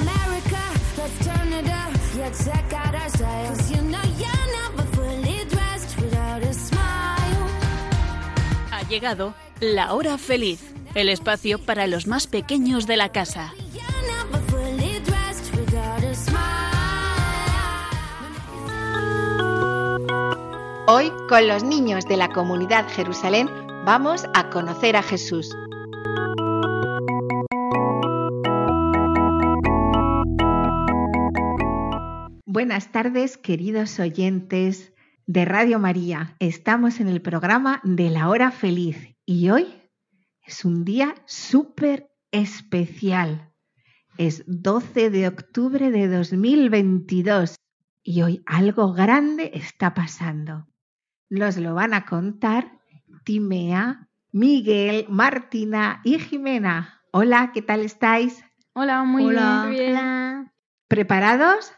America, let's turn it up. Yeah, check out our style. 'Cause you know you're never fully dressed without a smile. Ha llegado la hora feliz, el espacio para los más pequeños de la casa. Hoy, con los niños de la comunidad Jerusalén, vamos a conocer a Jesús. Buenas tardes, queridos oyentes de Radio María. Estamos en el programa de la hora feliz y hoy es un día súper especial. Es 12 de octubre de 2022 y hoy algo grande está pasando. Nos lo van a contar Timea, Miguel, Martina y Jimena. Hola, ¿qué tal estáis? Hola, muy Hola. bien. Hola. ¿Preparados?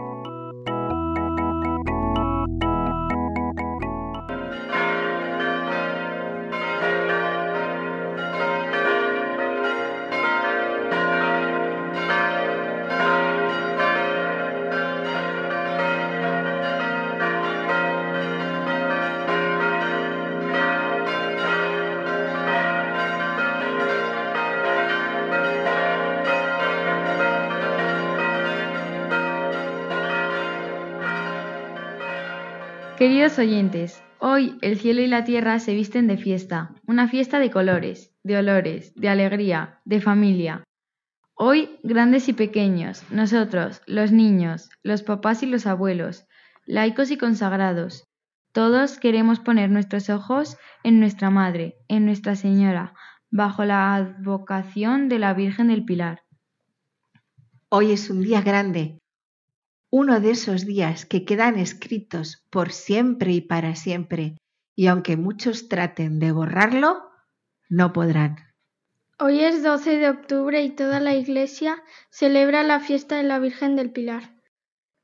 Queridos oyentes, hoy el cielo y la tierra se visten de fiesta, una fiesta de colores, de olores, de alegría, de familia. Hoy, grandes y pequeños, nosotros, los niños, los papás y los abuelos, laicos y consagrados, todos queremos poner nuestros ojos en nuestra Madre, en Nuestra Señora, bajo la advocación de la Virgen del Pilar. Hoy es un día grande, uno de esos días que quedan escritos por siempre y para siempre, y aunque muchos traten de borrarlo, no podrán. Hoy es 12 de octubre y toda la iglesia celebra la fiesta de la Virgen del Pilar.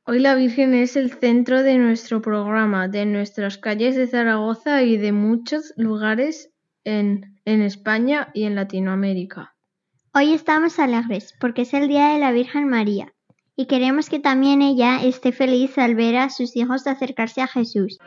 Hoy la Virgen es el centro de nuestro programa, de nuestras calles de Zaragoza y de muchos lugares en, en España y en Latinoamérica. Hoy estamos alegres porque es el Día de la Virgen María y queremos que también ella esté feliz al ver a sus hijos acercarse a Jesús.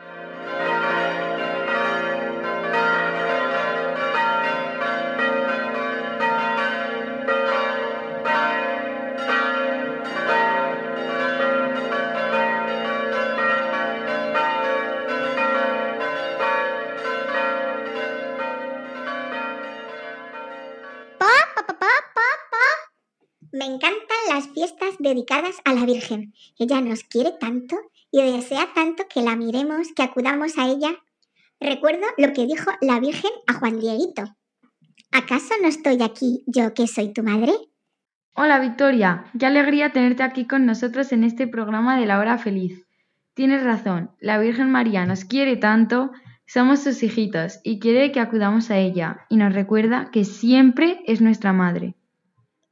Pa, pa, pa, pa, pa, pa. Me encantan las fiestas dedicadas a la Virgen. Ella nos quiere tanto y desea tanto que la miremos, que acudamos a ella. Recuerdo lo que dijo la Virgen a Juan Dieguito. ¿Acaso no estoy aquí yo que soy tu madre? Hola Victoria, qué alegría tenerte aquí con nosotros en este programa de la hora feliz. Tienes razón, la Virgen María nos quiere tanto, somos sus hijitos y quiere que acudamos a ella y nos recuerda que siempre es nuestra madre.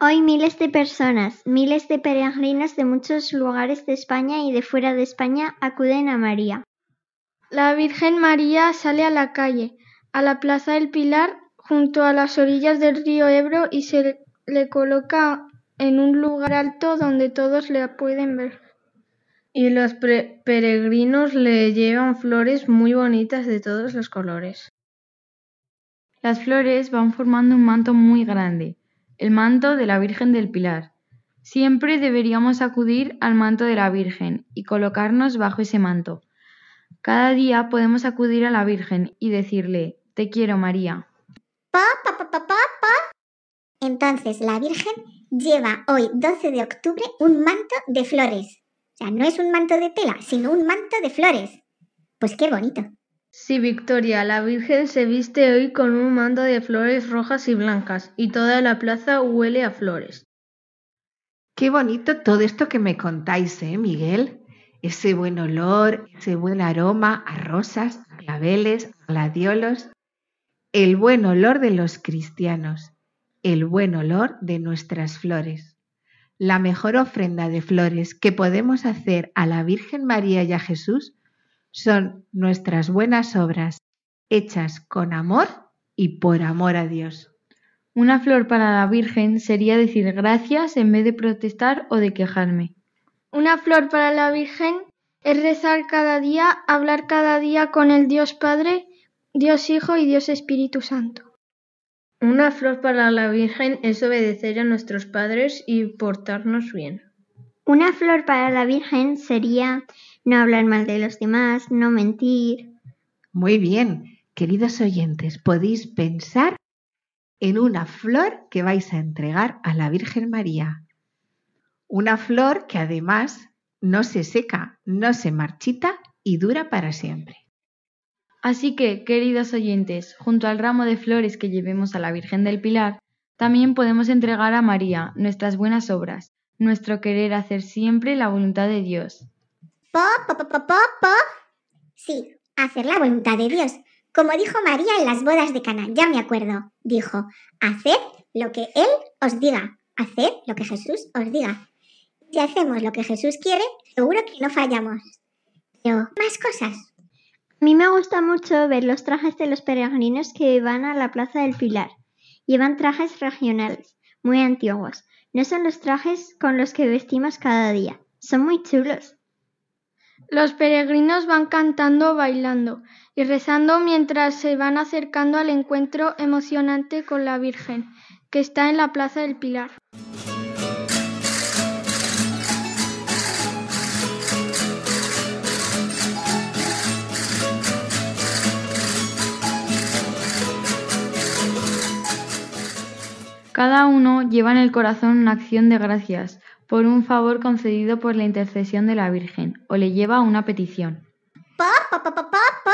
Hoy miles de personas, miles de peregrinos de muchos lugares de España y de fuera de España acuden a María. La Virgen María sale a la calle, a la Plaza del Pilar, junto a las orillas del río Ebro y se le coloca en un lugar alto donde todos la pueden ver. Y los peregrinos le llevan flores muy bonitas de todos los colores. Las flores van formando un manto muy grande, el manto de la Virgen del Pilar. Siempre deberíamos acudir al manto de la Virgen y colocarnos bajo ese manto. Cada día podemos acudir a la Virgen y decirle, Te quiero María. Pa, pa. Entonces la Virgen lleva hoy, 12 de octubre, un manto de flores. O sea, no es un manto de tela, sino un manto de flores. Pues qué bonito. Sí, Victoria, la Virgen se viste hoy con un manto de flores rojas y blancas y toda la plaza huele a flores. Qué bonito todo esto que me contáis, ¿eh, Miguel? Ese buen olor, ese buen aroma a rosas, a claveles, a gladiolos. El buen olor de los cristianos, el buen olor de nuestras flores. la mejor ofrenda de flores que podemos hacer a la Virgen María y a Jesús son nuestras buenas obras, hechas con amor y por amor a Dios. Una flor para la Virgen sería decir gracias en vez de protestar o de quejarme. Una flor para la Virgen es rezar cada día, hablar cada día con el Dios Padre, Dios Hijo y Dios Espíritu Santo. Una flor para la Virgen es obedecer a nuestros padres y portarnos bien. Una flor para la Virgen sería no hablar mal de los demás, no mentir. Muy bien, queridos oyentes, podéis pensar en una flor que vais a entregar a la Virgen María. Una flor que además no se seca, no se marchita y dura para siempre. Así que, queridos oyentes, junto al ramo de flores que llevemos a la Virgen del Pilar, también podemos entregar a María nuestras buenas obras, nuestro querer hacer siempre la voluntad de Dios. Po, po, po, po, po. Sí, hacer la voluntad de Dios. Como dijo María en las bodas de Cana, ya me acuerdo. Dijo, haced lo que Él os diga. Haced lo que Jesús os diga. Si hacemos lo que Jesús quiere, seguro que no fallamos. Pero, más cosas. A mí me gusta mucho ver los trajes de los peregrinos que van a la Plaza del Pilar. Llevan trajes regionales, muy antiguos. No son los trajes con los que vestimos cada día. Son muy chulos. Los peregrinos van cantando, bailando y rezando mientras se van acercando al encuentro emocionante con la Virgen, que está en la Plaza del Pilar. Cada uno lleva en el corazón una acción de gracias por un favor concedido por la intercesión de la Virgen o le lleva una petición. Po, po, po, po, po.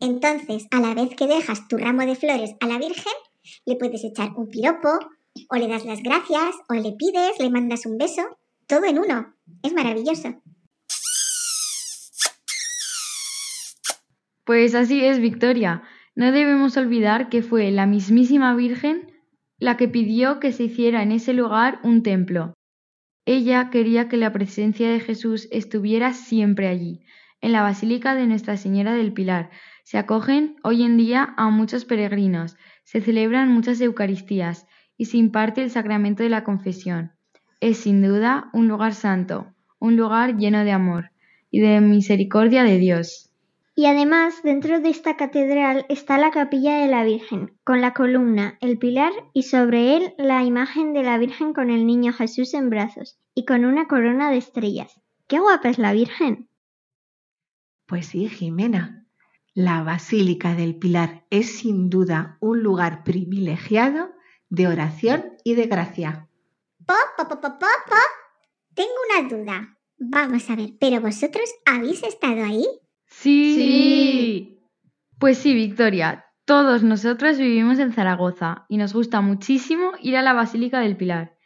Entonces, a la vez que dejas tu ramo de flores a la Virgen, le puedes echar un piropo, o le das las gracias, o le pides, le mandas un beso, todo en uno. Es maravilloso. Pues así es, Victoria. No debemos olvidar que fue la mismísima Virgen la que pidió que se hiciera en ese lugar un templo. Ella quería que la presencia de Jesús estuviera siempre allí, en la Basílica de Nuestra Señora del Pilar. Se acogen hoy en día a muchos peregrinos, se celebran muchas Eucaristías y se imparte el sacramento de la confesión. Es sin duda un lugar santo, un lugar lleno de amor y de misericordia de Dios. Y además, dentro de esta catedral está la capilla de la Virgen, con la columna, el pilar y sobre él la imagen de la Virgen con el niño Jesús en brazos y con una corona de estrellas. ¡Qué guapa es la Virgen! Pues sí, Jimena. La Basílica del Pilar es sin duda un lugar privilegiado de oración y de gracia. Po, po, po, po, po, po. Tengo una duda. Vamos a ver, ¿pero vosotros habéis estado ahí? Sí. Sí. Pues sí, Victoria. Todos nosotros vivimos en Zaragoza y nos gusta muchísimo ir a la Basílica del Pilar.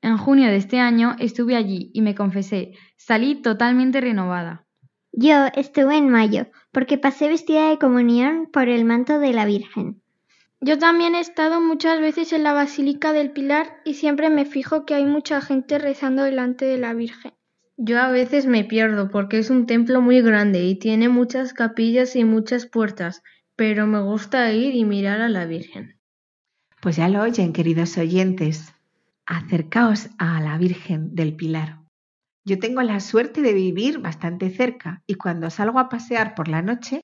En junio de este año estuve allí y me confesé, salí totalmente renovada. Yo estuve en mayo, porque pasé vestida de comunión por el manto de la Virgen. Yo también he estado muchas veces en la Basílica del Pilar y siempre me fijo que hay mucha gente rezando delante de la Virgen. Yo a veces me pierdo porque es un templo muy grande y tiene muchas capillas y muchas puertas, pero me gusta ir y mirar a la Virgen. Pues ya lo oyen, queridos oyentes. Acercaos a la Virgen del Pilar. Yo tengo la suerte de vivir bastante cerca y cuando salgo a pasear por la noche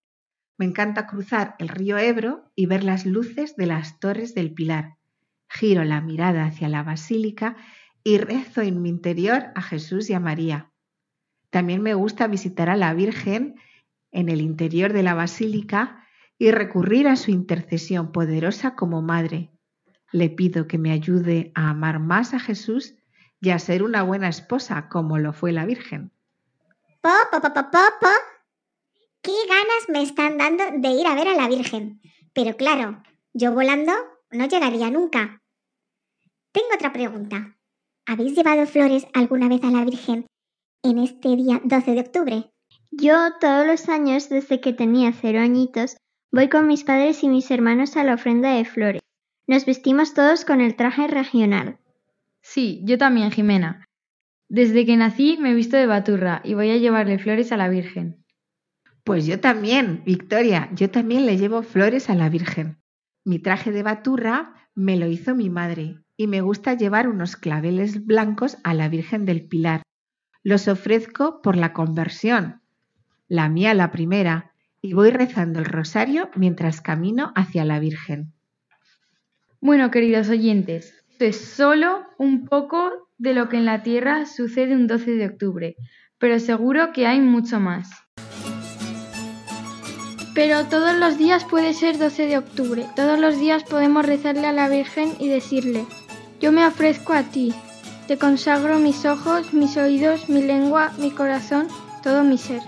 me encanta cruzar el río Ebro y ver las luces de las torres del Pilar. Giro la mirada hacia la basílica y rezo en mi interior a Jesús y a María. También me gusta visitar a la Virgen en el interior de la basílica y recurrir a su intercesión poderosa como madre. Le pido que me ayude a amar más a Jesús y a ser una buena esposa como lo fue la Virgen. Po, po, po, po, po, po. ¿Qué ganas me están dando de ir a ver a la Virgen? Pero claro, yo volando no llegaría nunca. Tengo otra pregunta. ¿Habéis llevado flores alguna vez a la Virgen en este día 12 de octubre? Yo todos los años, desde que tenía cero añitos, voy con mis padres y mis hermanos a la ofrenda de flores. Nos vestimos todos con el traje regional. Sí, yo también, Jimena. Desde que nací me he visto de baturra y voy a llevarle flores a la Virgen. Pues yo también, Victoria, yo también le llevo flores a la Virgen. Mi traje de baturra me lo hizo mi madre y me gusta llevar unos claveles blancos a la Virgen del Pilar. Los ofrezco por la conversión, la mía la primera, y voy rezando el rosario mientras camino hacia la Virgen. Bueno, queridos oyentes, esto es solo un poco de lo que en la Tierra sucede un 12 de octubre, pero seguro que hay mucho más. Pero todos los días puede ser 12 de octubre. Todos los días podemos rezarle a la Virgen y decirle, yo me ofrezco a ti. Te consagro mis ojos, mis oídos, mi lengua, mi corazón, todo mi ser.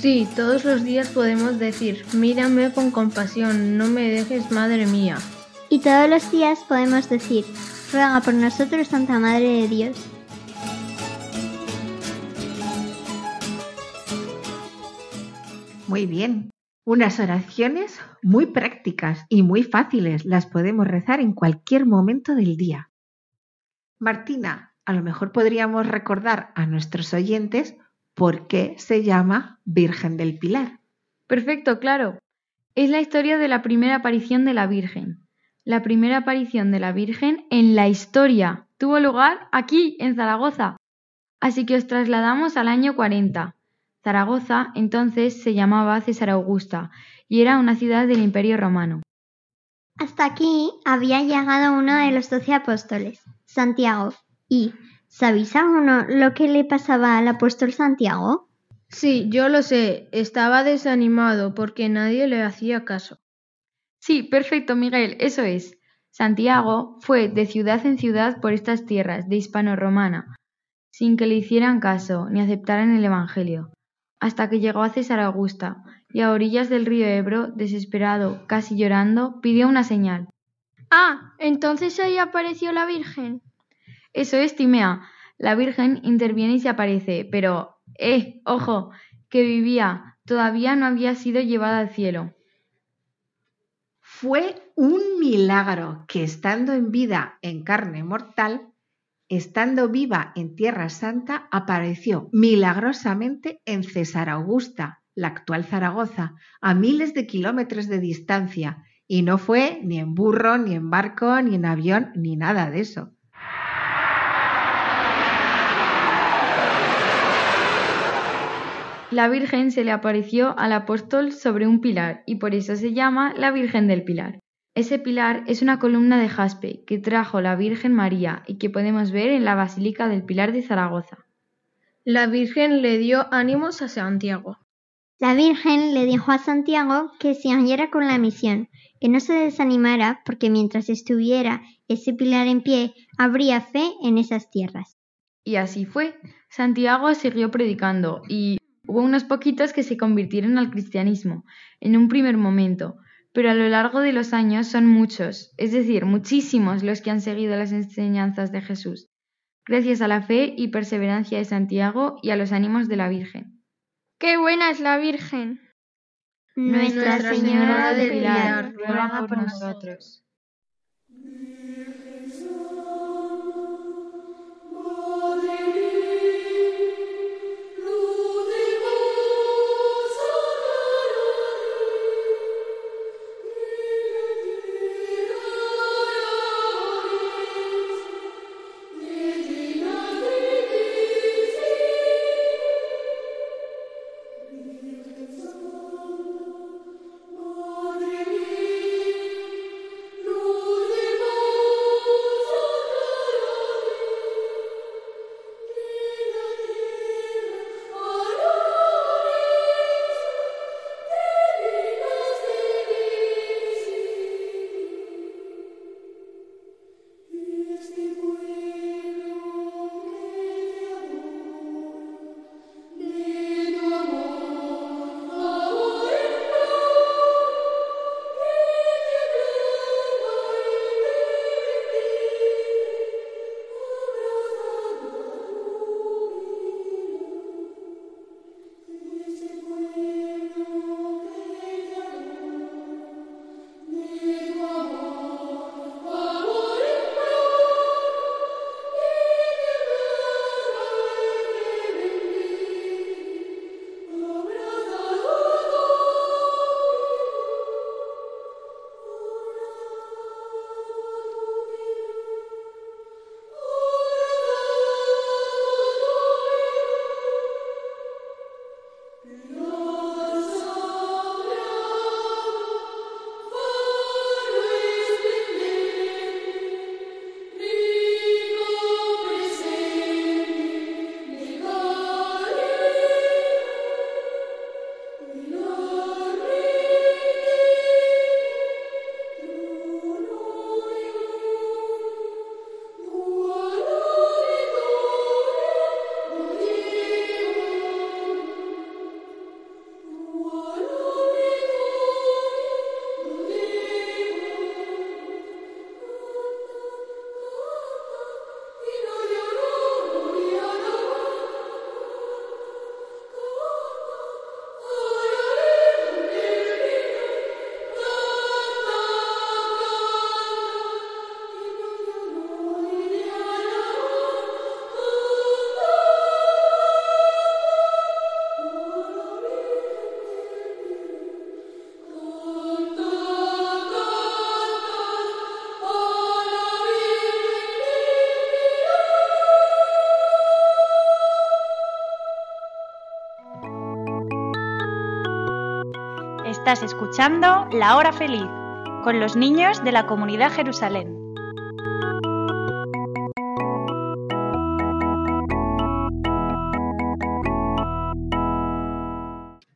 Sí, todos los días podemos decir, mírame con compasión, no me dejes, Madre mía. Y todos los días podemos decir, ruega por nosotros, Santa Madre de Dios. Muy bien. Unas oraciones muy prácticas y muy fáciles. Las podemos rezar en cualquier momento del día. Martina, a lo mejor podríamos recordar a nuestros oyentes por qué se llama Virgen del Pilar. Perfecto, claro. Es la historia de la primera aparición de la Virgen. La primera aparición de la Virgen en la historia tuvo lugar aquí, en Zaragoza. Así que os trasladamos al año 40. Zaragoza entonces se llamaba César Augusta y era una ciudad del Imperio Romano. Hasta aquí había llegado uno de los doce apóstoles, Santiago. ¿Y sabéis uno lo que le pasaba al apóstol Santiago? Sí, yo lo sé. Estaba desanimado porque nadie le hacía caso. Sí, perfecto, Miguel, eso es. Santiago fue de ciudad en ciudad por estas tierras de hispano-romana, sin que le hicieran caso ni aceptaran el Evangelio, hasta que llegó a César Augusta y a orillas del río Ebro, desesperado, casi llorando, pidió una señal. Ah, entonces ahí apareció la Virgen. Eso es, Timea. La Virgen interviene y se aparece, pero, eh, ojo, que vivía, todavía no había sido llevada al cielo. Fue un milagro que estando en vida en carne mortal, estando viva en Tierra Santa, apareció milagrosamente en César Augusta, la actual Zaragoza, a miles de kilómetros de distancia, y no fue ni en burro, ni en barco, ni en avión, ni nada de eso. La Virgen se le apareció al apóstol sobre un pilar y por eso se llama la Virgen del Pilar. Ese pilar es una columna de jaspe que trajo la Virgen María y que podemos ver en la Basílica del Pilar de Zaragoza. La Virgen le dio ánimos a Santiago. La Virgen le dijo a Santiago que se hallara con la misión, que no se desanimara porque mientras estuviera ese pilar en pie, habría fe en esas tierras. Y así fue. Santiago siguió predicando y Hubo unos poquitos que se convirtieron al cristianismo en un primer momento, pero a lo largo de los años son muchos, es decir, muchísimos los que han seguido las enseñanzas de Jesús, gracias a la fe y perseverancia de Santiago y a los ánimos de la Virgen. ¡Qué buena es la Virgen! Nuestra, Señora del Pilar, ruega por nosotros. Estás escuchando La Hora Feliz con los niños de la comunidad Jerusalén.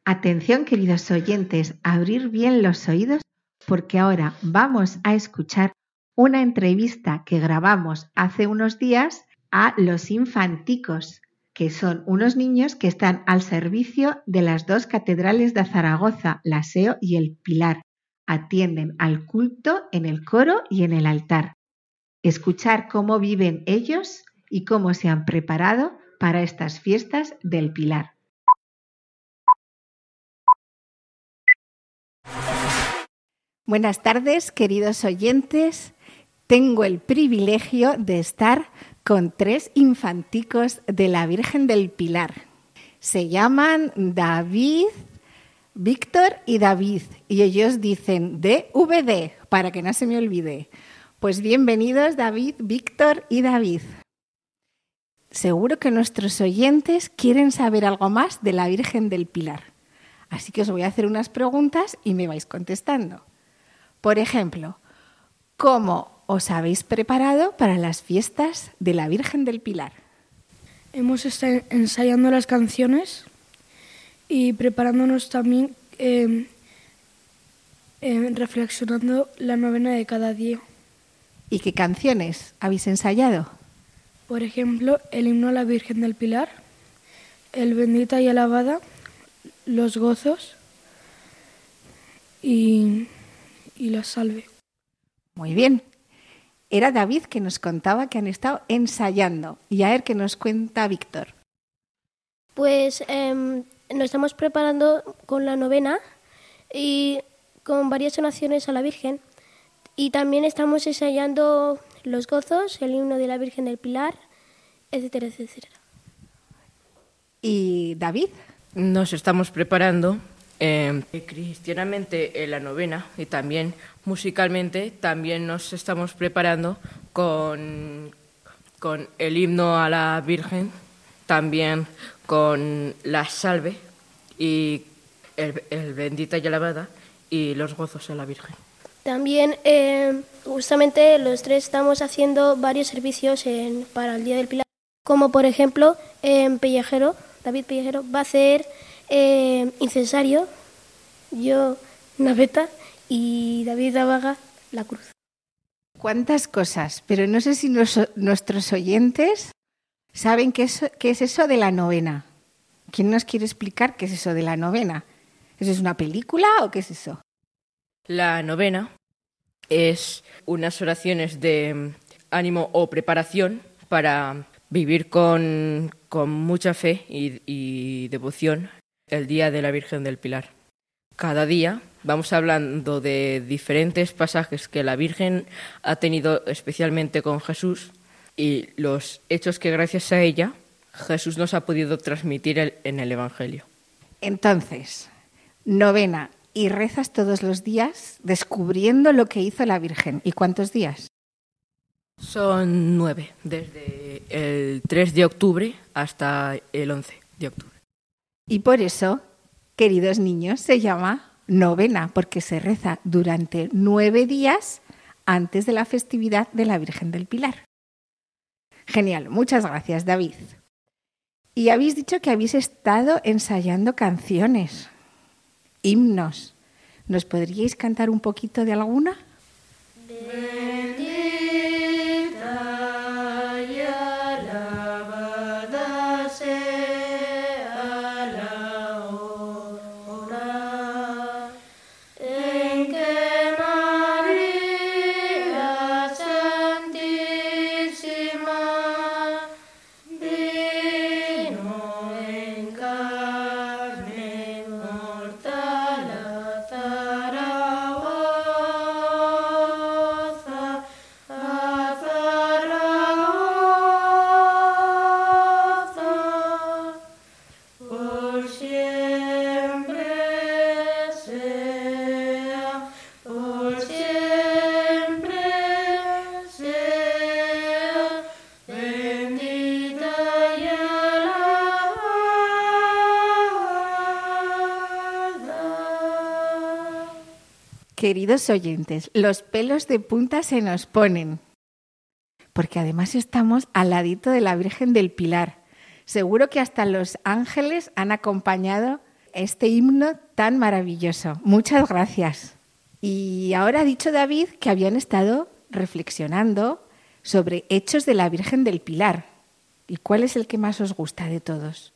Atención queridos oyentes, abrir bien los oídos porque ahora vamos a escuchar una entrevista que grabamos hace unos días a los infanticos, que son unos niños que están al servicio de las dos catedrales de Zaragoza, la SEO y el Pilar. Atienden al culto en el coro y en el altar. Escuchar cómo viven ellos y cómo se han preparado para estas fiestas del Pilar. Buenas tardes, queridos oyentes. Tengo el privilegio de estar con tres infanticos de la Virgen del Pilar. Se llaman David, Víctor y David, y ellos dicen DVD, para que no se me olvide. Pues bienvenidos David, Víctor y David. Seguro que nuestros oyentes quieren saber algo más de la Virgen del Pilar. Así que os voy a hacer unas preguntas y me vais contestando. Por ejemplo, ¿cómo os habéis preparado para las fiestas de la Virgen del Pilar? Hemos estado ensayando las canciones y preparándonos también, eh, eh, reflexionando la novena de cada día. ¿Y qué canciones habéis ensayado? Por ejemplo, el himno a la Virgen del Pilar, el bendita y alabada, los gozos y y la salve. Muy bien. Era David que nos contaba que han estado ensayando. Y a ver qué nos cuenta Víctor. Pues em, nos estamos preparando con la novena y con varias oraciones a la Virgen. Y también estamos ensayando los gozos, el himno de la Virgen del Pilar, etcétera, etcétera. ¿Y David? Nos estamos preparando eh, cristianamente en la novena y también musicalmente también nos estamos preparando con, con el himno a la Virgen, también con la salve y el, bendita y alabada y los gozos a la Virgen. También eh, justamente los tres estamos haciendo varios servicios para el Día del Pilar, como por ejemplo en Pellejero, David Pellejero va a hacer eh, incensario, yo naveta y David Davaga la cruz. ¿Cuántas cosas? Pero no sé si nuestros oyentes saben qué es, qué es eso de la novena. ¿Quién nos quiere explicar qué es eso de la novena? ¿Eso es una película o qué es eso? La novena es unas oraciones de ánimo o preparación para vivir con, con mucha fe y devoción el Día de la Virgen del Pilar. Cada día vamos hablando de diferentes pasajes que la Virgen ha tenido especialmente con Jesús y los hechos que gracias a ella Jesús nos ha podido transmitir en el Evangelio. Entonces, novena, y rezas todos los días descubriendo lo que hizo la Virgen. ¿Y cuántos días? Son nueve, desde el 3 de octubre hasta el 11 de octubre. Y por eso, queridos niños, se llama novena, porque se reza durante nueve días antes de la festividad de la Virgen del Pilar. Genial, muchas gracias David. Y habéis dicho que habéis estado ensayando canciones, himnos. ¿Nos podríais cantar un poquito de alguna? Queridos oyentes, los pelos de punta se nos ponen, porque además estamos al ladito de la Virgen del Pilar. Seguro que hasta los ángeles han acompañado este himno tan maravilloso. Muchas gracias. Y ahora ha dicho David que habían estado reflexionando sobre hechos de la Virgen del Pilar. ¿Y cuál es el que más os gusta de todos?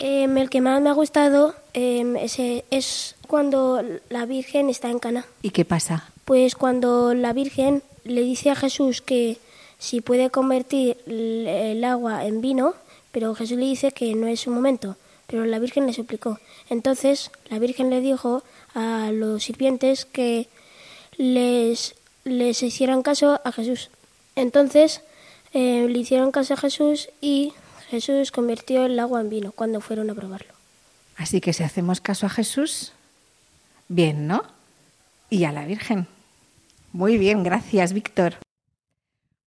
Em, el que más me ha gustado em, es cuando la Virgen está en Cana. ¿Y qué pasa? Pues cuando la Virgen le dice a Jesús que si puede convertir el, el agua en vino, pero Jesús le dice que no es su momento, pero la Virgen le suplicó. Entonces la Virgen le dijo a los sirvientes que les, les hicieran caso a Jesús. Entonces eh, le hicieron caso a Jesús y Jesús convirtió el agua en vino cuando fueron a probarlo. Así que si hacemos caso a Jesús, bien, ¿no? Y a la Virgen. Muy bien, gracias, Víctor.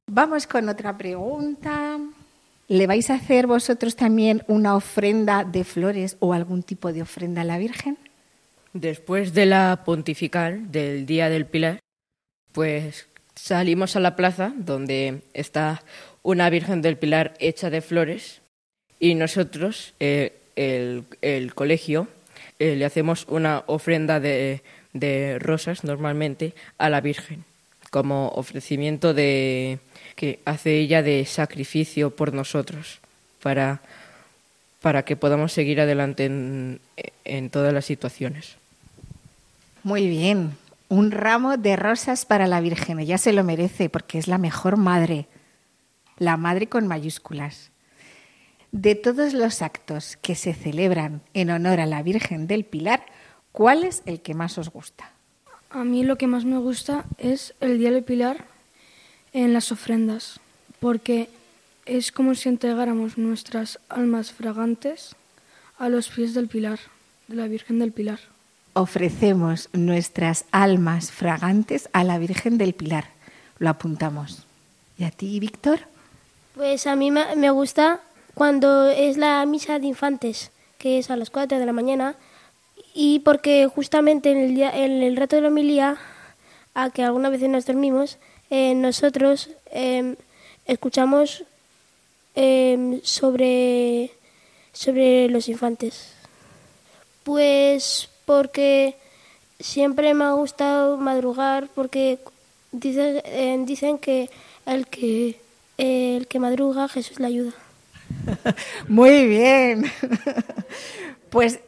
Vamos con otra pregunta. ¿Le vais a hacer vosotros también una ofrenda de flores o algún tipo de ofrenda a la Virgen? Después de la pontifical del Día del Pilar, pues salimos a la plaza donde está una Virgen del Pilar hecha de flores y nosotros, eh, el, el colegio, eh, le hacemos una ofrenda de, de rosas normalmente a la Virgen como ofrecimiento de que hace ella de sacrificio por nosotros para, para que podamos seguir adelante en, en todas las situaciones. Muy bien. Un ramo de rosas para la Virgen. Ella se lo merece porque es la mejor madre. La madre con mayúsculas. De todos los actos que se celebran en honor a la Virgen del Pilar, ¿cuál es el que más os gusta? A mí lo que más me gusta es el Día del Pilar en las ofrendas, porque es como si entregáramos nuestras almas fragantes a los pies del Pilar, de la Virgen del Pilar. Ofrecemos nuestras almas fragantes a la Virgen del Pilar. Lo apuntamos. ¿Y a ti, Víctor? Pues a mí me gusta cuando es la misa de infantes, que es a las 4 de la mañana, y porque justamente en el, día, en el rato de la homilía, a que algunas veces nos dormimos, eh, nosotros eh, escuchamos eh, sobre, sobre los infantes. Pues porque siempre me ha gustado madrugar, porque eh, dicen que el que, el que madruga, Jesús le ayuda. Muy bien. Pues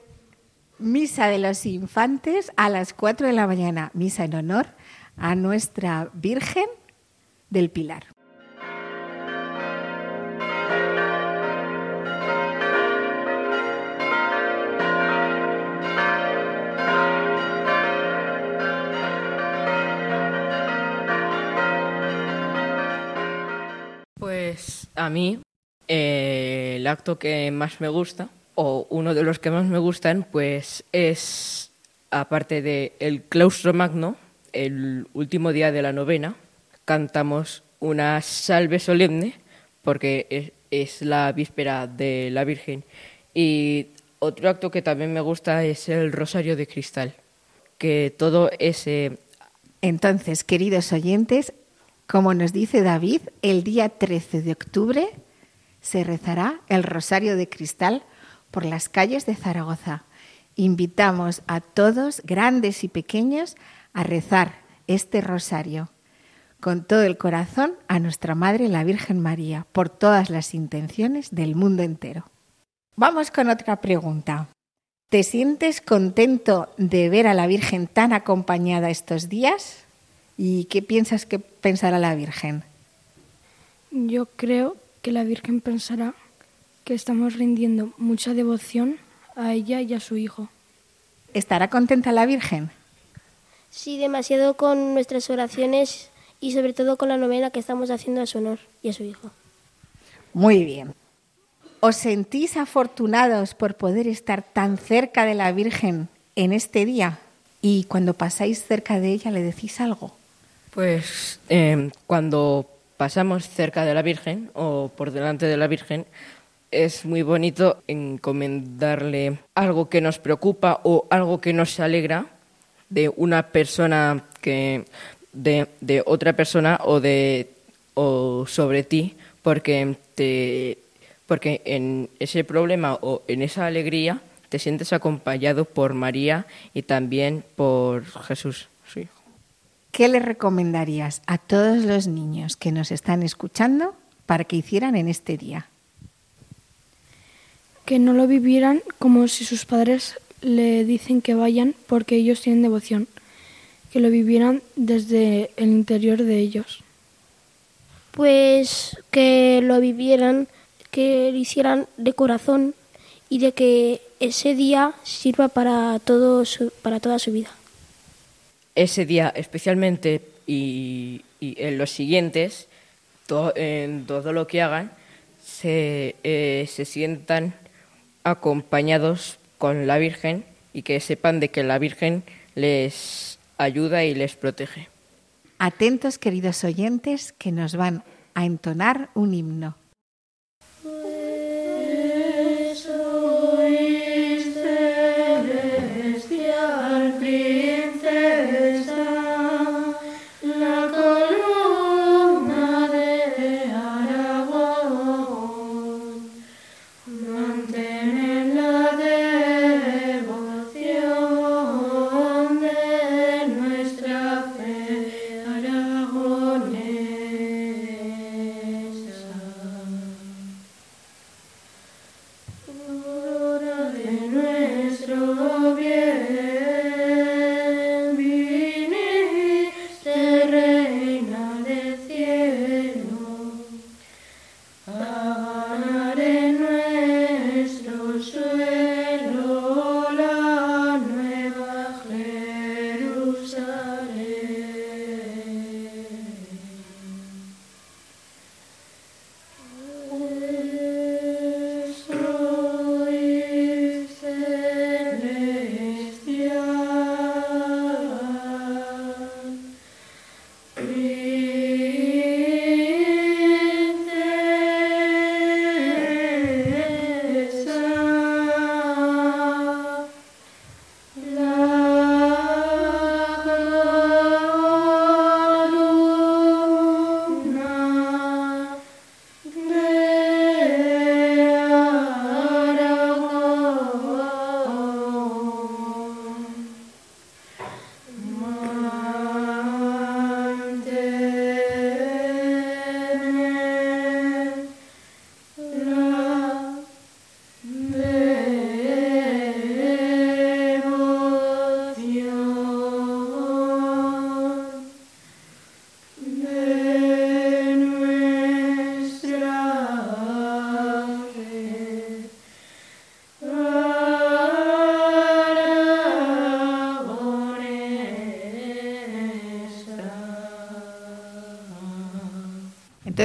misa de los infantes a las 4 de la mañana, misa en honor a nuestra Virgen del Pilar. Pues a mí eh, el acto que más me gusta, o uno de los que más me gustan, pues es, aparte de el claustro magno, el último día de la novena, cantamos una salve solemne, porque es, es la víspera de la Virgen. Y otro acto que también me gusta es el rosario de cristal, que todo ese Entonces, queridos oyentes, como nos dice David, el día 13 de octubre se rezará el Rosario de Cristal por las calles de Zaragoza. Invitamos a todos, grandes y pequeños, a rezar este rosario con todo el corazón a nuestra Madre la Virgen María por todas las intenciones del mundo entero. Vamos con otra pregunta. ¿Te sientes contento de ver a la Virgen tan acompañada estos días? ¿Y qué piensas que pensará la Virgen? Yo creo que la Virgen pensará que estamos rindiendo mucha devoción a ella y a su hijo. ¿Estará contenta la Virgen? Sí, demasiado con nuestras oraciones y sobre todo con la novena que estamos haciendo a su honor y a su hijo. Muy bien. ¿Os sentís afortunados por poder estar tan cerca de la Virgen en este día? Y cuando pasáis cerca de ella, ¿le decís algo? Pues eh, cuando pasamos cerca de la Virgen o por delante de la Virgen, es muy bonito encomendarle algo que nos preocupa o algo que nos alegra de una persona que de, de otra persona o de o sobre ti porque te porque en ese problema o en esa alegría te sientes acompañado por María y también por Jesús. ¿Qué le recomendarías a todos los niños que nos están escuchando para que hicieran en este día? Que no lo vivieran como si sus padres le dicen que vayan porque ellos tienen devoción, que lo vivieran desde el interior de ellos. Pues que lo vivieran, que lo hicieran de corazón y de que ese día sirva para, todo su- para toda su vida. Ese día especialmente y, en los siguientes, en todo lo que hagan, se, eh, se sientan acompañados con la Virgen y que sepan de que la Virgen les ayuda y les protege. Atentos, queridos oyentes, que nos van a entonar un himno.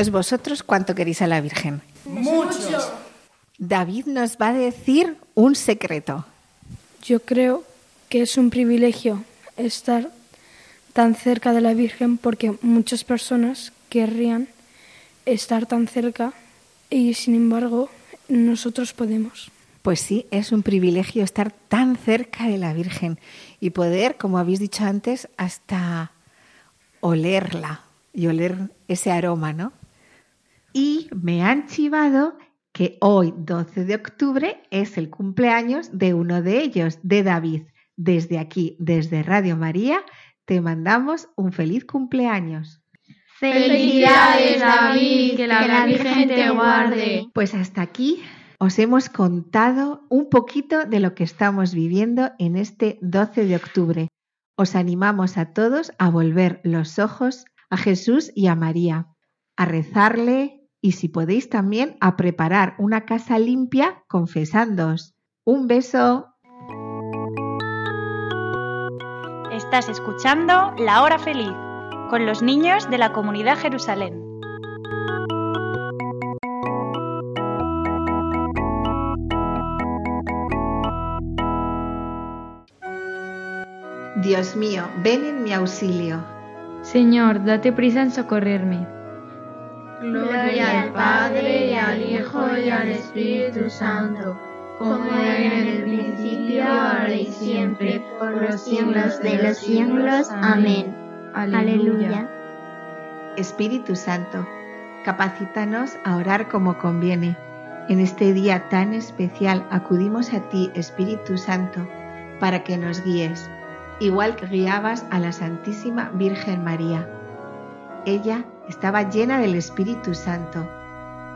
Entonces, vosotros, ¿cuánto queréis a la Virgen? Mucho. David nos va a decir un secreto. Yo creo que es un privilegio estar tan cerca de la Virgen porque muchas personas querrían estar tan cerca y sin embargo nosotros podemos. Pues sí, es un privilegio estar tan cerca de la Virgen y poder, como habéis dicho antes, hasta olerla y oler ese aroma, ¿no? Me han chivado que hoy, 12 de octubre, es el cumpleaños de uno de ellos, de David. Desde aquí, desde Radio María, te mandamos un feliz cumpleaños. Felicidades, David, que la Virgen te guarde. Pues hasta aquí os hemos contado un poquito de lo que estamos viviendo en este 12 de octubre. Os animamos a todos a volver los ojos a Jesús y a María, a rezarle y si podéis también a preparar una casa limpia confesándoos. Un beso. Estás escuchando La Hora Feliz con los niños de la comunidad Jerusalén. Dios mío, ven en mi auxilio. Señor, date prisa en socorrerme. Gloria al Padre y al Hijo y al Espíritu Santo, como era en el principio, ahora y siempre, por los siglos de los siglos. Amén. Aleluya. Espíritu Santo, capacítanos a orar como conviene. En este día tan especial acudimos a ti, Espíritu Santo, para que nos guíes, igual que guiabas a la Santísima Virgen María. Ella estaba llena del Espíritu Santo.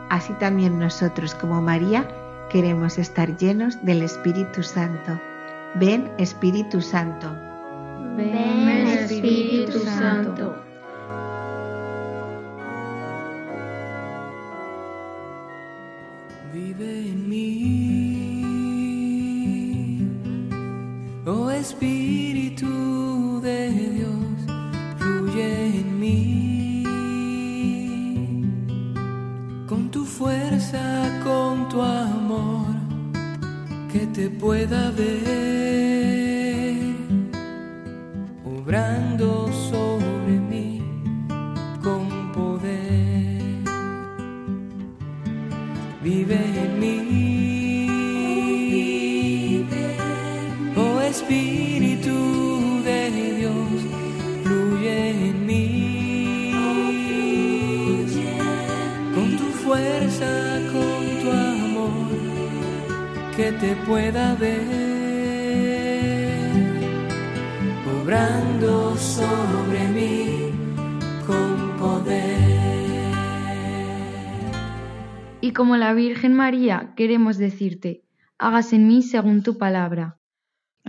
Así también nosotros, como María, queremos estar llenos del Espíritu Santo. Ven, Espíritu Santo. Ven, Espíritu Santo. Con tu amor, que te pueda ver, obrando te pueda ver, obrando sobre mí con poder. Y como la Virgen María, queremos decirte, hágase en mí según tu palabra.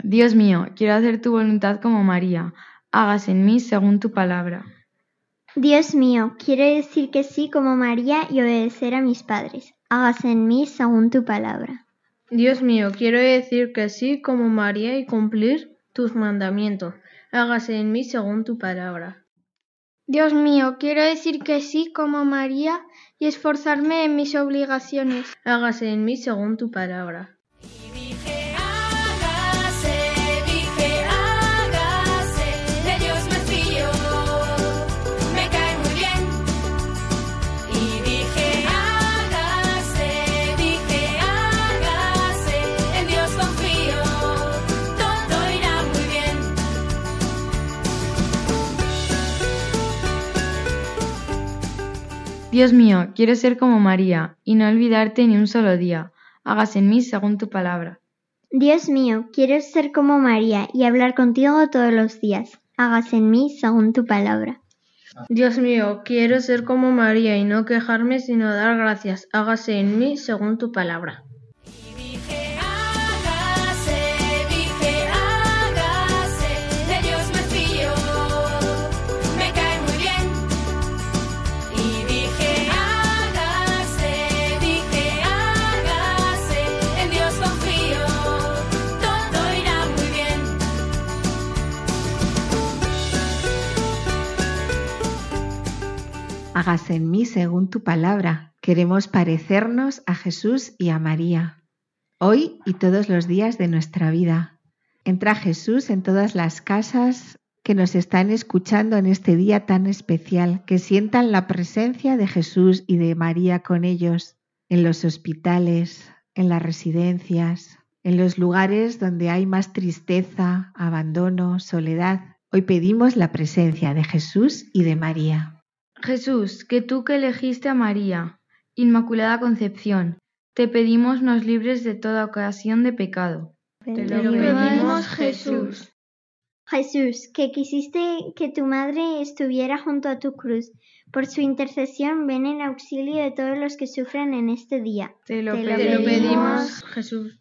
Dios mío, quiero hacer tu voluntad como María, hágase en mí según tu palabra. Dios mío, quiero decir que sí como María y obedecer a mis padres. Hágase en mí según tu palabra. Dios mío, quiero decir que sí como María y cumplir tus mandamientos. Hágase en mí según tu palabra. Dios mío, quiero decir que sí como María y esforzarme en mis obligaciones. Hágase en mí según tu palabra. Dios mío, quiero ser como María y no olvidarte ni un solo día. Hágase en mí según tu palabra. Dios mío, quiero ser como María y hablar contigo todos los días. Hágase en mí según tu palabra. Dios mío, quiero ser como María y no quejarme sino dar gracias. Hágase en mí según tu palabra. Hágase en mí según tu palabra. Queremos parecernos a Jesús y a María, hoy y todos los días de nuestra vida. Entra Jesús en todas las casas que nos están escuchando en este día tan especial, que sientan la presencia de Jesús y de María con ellos, en los hospitales, en las residencias, en los lugares donde hay más tristeza, abandono, soledad. Hoy pedimos la presencia de Jesús y de María. Jesús, que tú que elegiste a María, Inmaculada Concepción, te pedimos nos libres de toda ocasión de pecado. Te lo pedimos, Jesús. Jesús, que quisiste que tu madre estuviera junto a tu cruz, por su intercesión ven en auxilio de todos los que sufren en este día. Te lo, pedimos, Jesús.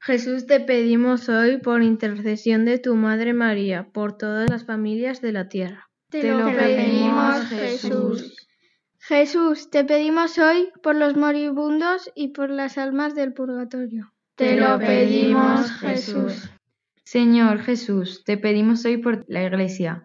Jesús, te pedimos hoy por intercesión de tu Madre María, por todas las familias de la tierra. Te lo pedimos, Jesús. Jesús, te pedimos hoy por los moribundos y por las almas del purgatorio. Te lo pedimos, Jesús. Señor Jesús, te pedimos hoy por la Iglesia.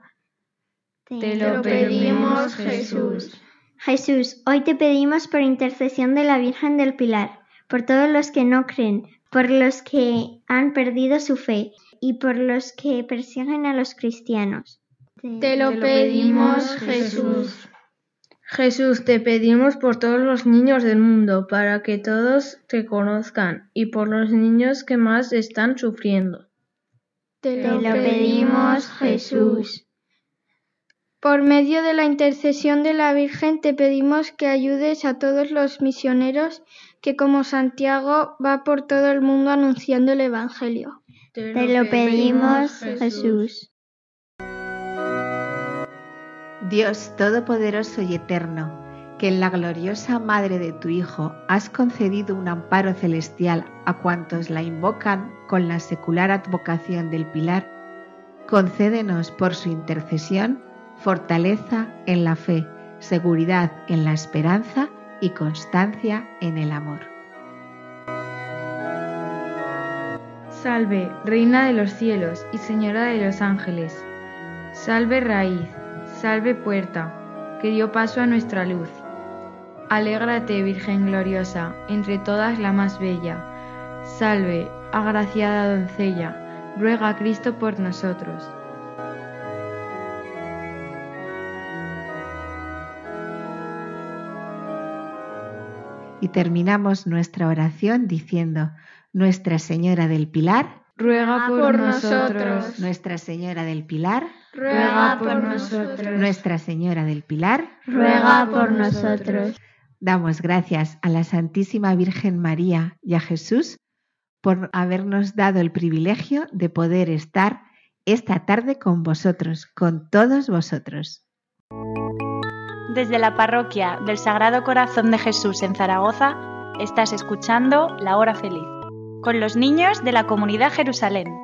Te lo pedimos, Jesús. Jesús, hoy te pedimos por intercesión de la Virgen del Pilar, por todos los que no creen, por los que han perdido su fe y por los que persiguen a los cristianos. Te lo pedimos, Jesús. Jesús, te pedimos por todos los niños del mundo, para que todos te conozcan, y por los niños que más están sufriendo. Te Te lo pedimos, Jesús. Por medio de la intercesión de la Virgen te pedimos que ayudes a todos los misioneros que como Santiago va por todo el mundo anunciando el Evangelio. Te lo pedimos, Jesús. Dios Todopoderoso y Eterno, que en la gloriosa Madre de tu Hijo has concedido un amparo celestial a cuantos la invocan con la secular advocación del Pilar, concédenos por su intercesión fortaleza en la fe, seguridad en la esperanza y constancia en el amor. Salve, Reina de los cielos y Señora de los ángeles. Salve raíz, salve puerta, que dio paso a nuestra luz. Alégrate, Virgen gloriosa, entre todas la más bella. Salve, agraciada doncella, ruega a Cristo por nosotros. Y terminamos nuestra oración diciendo, Nuestra Señora del Pilar, Ruega por, por nosotros. nosotros. Nuestra Señora del Pilar, Ruega por nosotros. Nuestra Señora del Pilar, Ruega por nosotros. Damos gracias a la Santísima Virgen María y a Jesús por habernos dado el privilegio de poder estar esta tarde con vosotros, con todos vosotros. Desde la parroquia del Sagrado Corazón de Jesús en Zaragoza, estás escuchando La Hora Feliz, con los niños de la comunidad Jerusalén.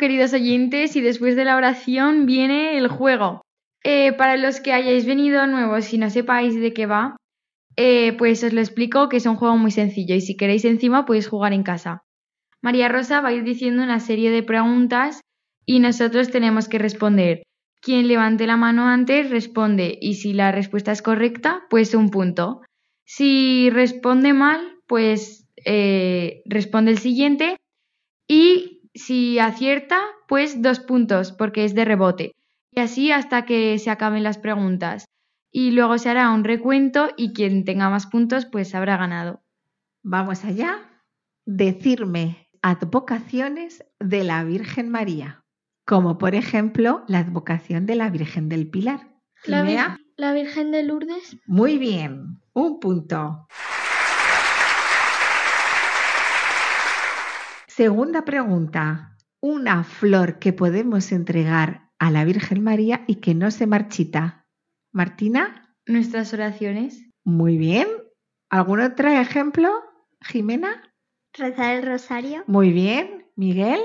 Queridos oyentes, y después de la oración viene el juego. Eh, para los que hayáis venido nuevos y no sepáis de qué va, eh, pues os lo explico que es un juego muy sencillo y si queréis encima podéis jugar en casa. María Rosa va a ir diciendo una serie de preguntas y nosotros tenemos que responder. Quien levante la mano antes responde y si la respuesta es correcta, pues un punto. Si responde mal, pues eh, responde el siguiente y si acierta, pues dos puntos, porque es de rebote. Y así hasta que se acaben las preguntas. Y luego se hará un recuento y quien tenga más puntos, pues habrá ganado. Vamos allá. Decirme advocaciones de la Virgen María, como por ejemplo la advocación de la Virgen del Pilar. La, Vir- la Virgen de Lourdes. Muy bien, un punto. Segunda pregunta. Una flor que podemos entregar a la Virgen María y que no se marchita. Martina, Nuestras oraciones. muy bien. ¿Algún otro ejemplo? Jimena, Rezar el rosario. muy bien. Miguel,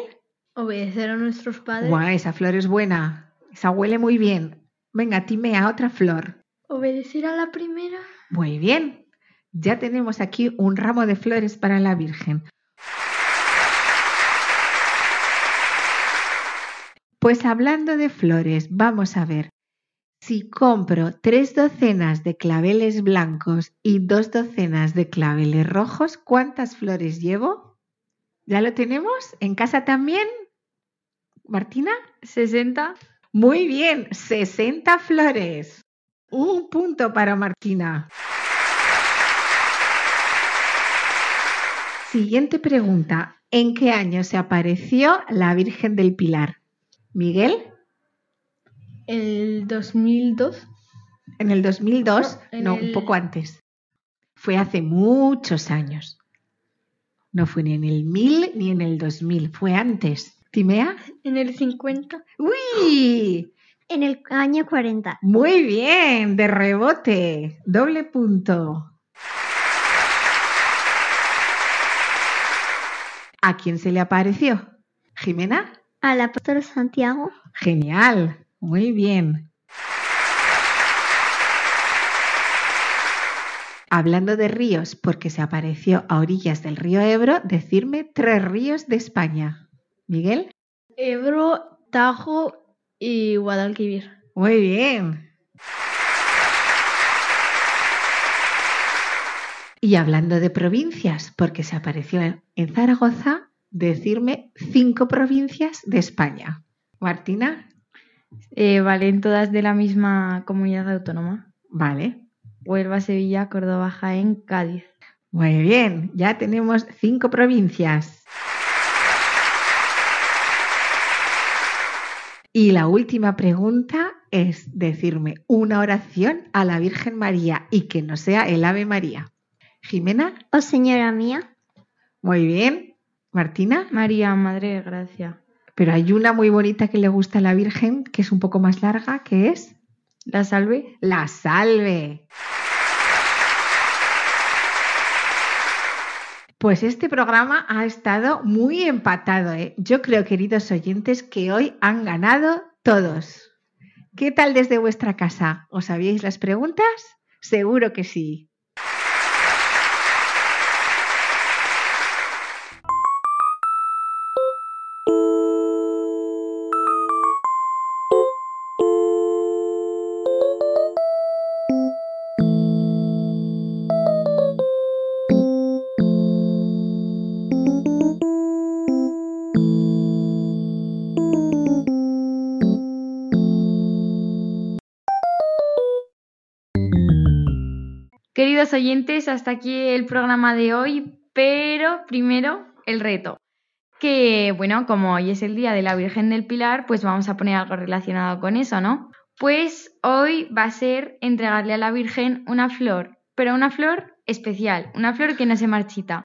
Obedecer a nuestros padres. Guau, esa flor es buena. Esa huele muy bien. Venga, Timea, otra flor. Obedecer a la primera. Muy bien. Ya tenemos aquí un ramo de flores para la Virgen. Pues hablando de flores, vamos a ver. Si compro tres docenas de claveles blancos y dos docenas de claveles rojos, ¿cuántas flores llevo? ¿Ya lo tenemos? ¿En casa también? Martina. 60. Muy bien, 60 flores. Un punto para Martina. Siguiente pregunta. ¿En qué año se apareció la Virgen del Pilar? Miguel, El 2002. en el 2002, No, en no, un poco antes. Fue hace muchos años. No fue ni en el 1000 ni en el 2000, fue antes. ¿Timea? En el 50. ¡Uy! En el año 40. Muy bien, de rebote. Doble punto. ¿A quién se le apareció? ¿Jimena? Al apóstol Santiago. Genial. Muy bien. hablando de ríos porque se apareció a orillas del río Ebro, decirme tres ríos de España. Miguel. Ebro, Tajo y Guadalquivir. Muy bien. Y hablando de provincias, porque se apareció en Zaragoza, decirme cinco provincias de España. Martina. Eh, valen todas de la misma comunidad autónoma. Vale. Huelva, Sevilla, Córdoba, Jaén, Cádiz. Muy bien, ya tenemos cinco provincias. Y la última pregunta es decirme una oración a la Virgen María y que no sea el Ave María. Jimena. Oh señora mía. Muy bien. Martina. María, Madre de Gracia. Pero hay una muy bonita que le gusta a la Virgen, que es un poco más larga, que es... La salve. La salve. Pues este programa ha estado muy empatado. ¿eh? Yo creo, queridos oyentes, que hoy han ganado todos. ¿Qué tal desde vuestra casa? ¿Os sabíais las preguntas? Seguro que sí. Oyentes, hasta aquí el programa de hoy, pero primero el reto. Que bueno, como hoy es el día de la Virgen del Pilar, pues vamos a poner algo relacionado con eso, ¿no? Pues hoy va a ser entregarle a la Virgen una flor, pero una flor especial, una flor que no se marchita.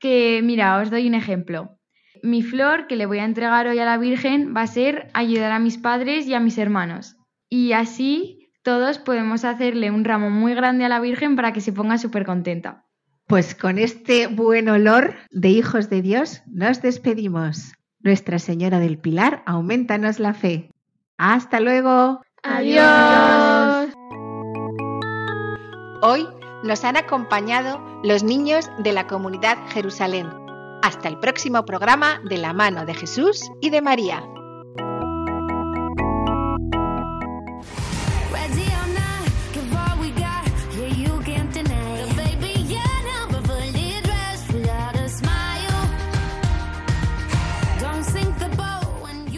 Que mira, os doy un ejemplo. Mi flor que le voy a entregar hoy a la Virgen va a ser ayudar a mis padres y a mis hermanos. Y así todos podemos hacerle un ramo muy grande a la Virgen para que se ponga súper contenta. Pues con este buen olor de hijos de Dios nos despedimos. Nuestra Señora del Pilar, aumentanos la fe. Hasta luego. Adiós. Hoy nos han acompañado los niños de la comunidad Jerusalén. Hasta el próximo programa de la mano de Jesús y de María.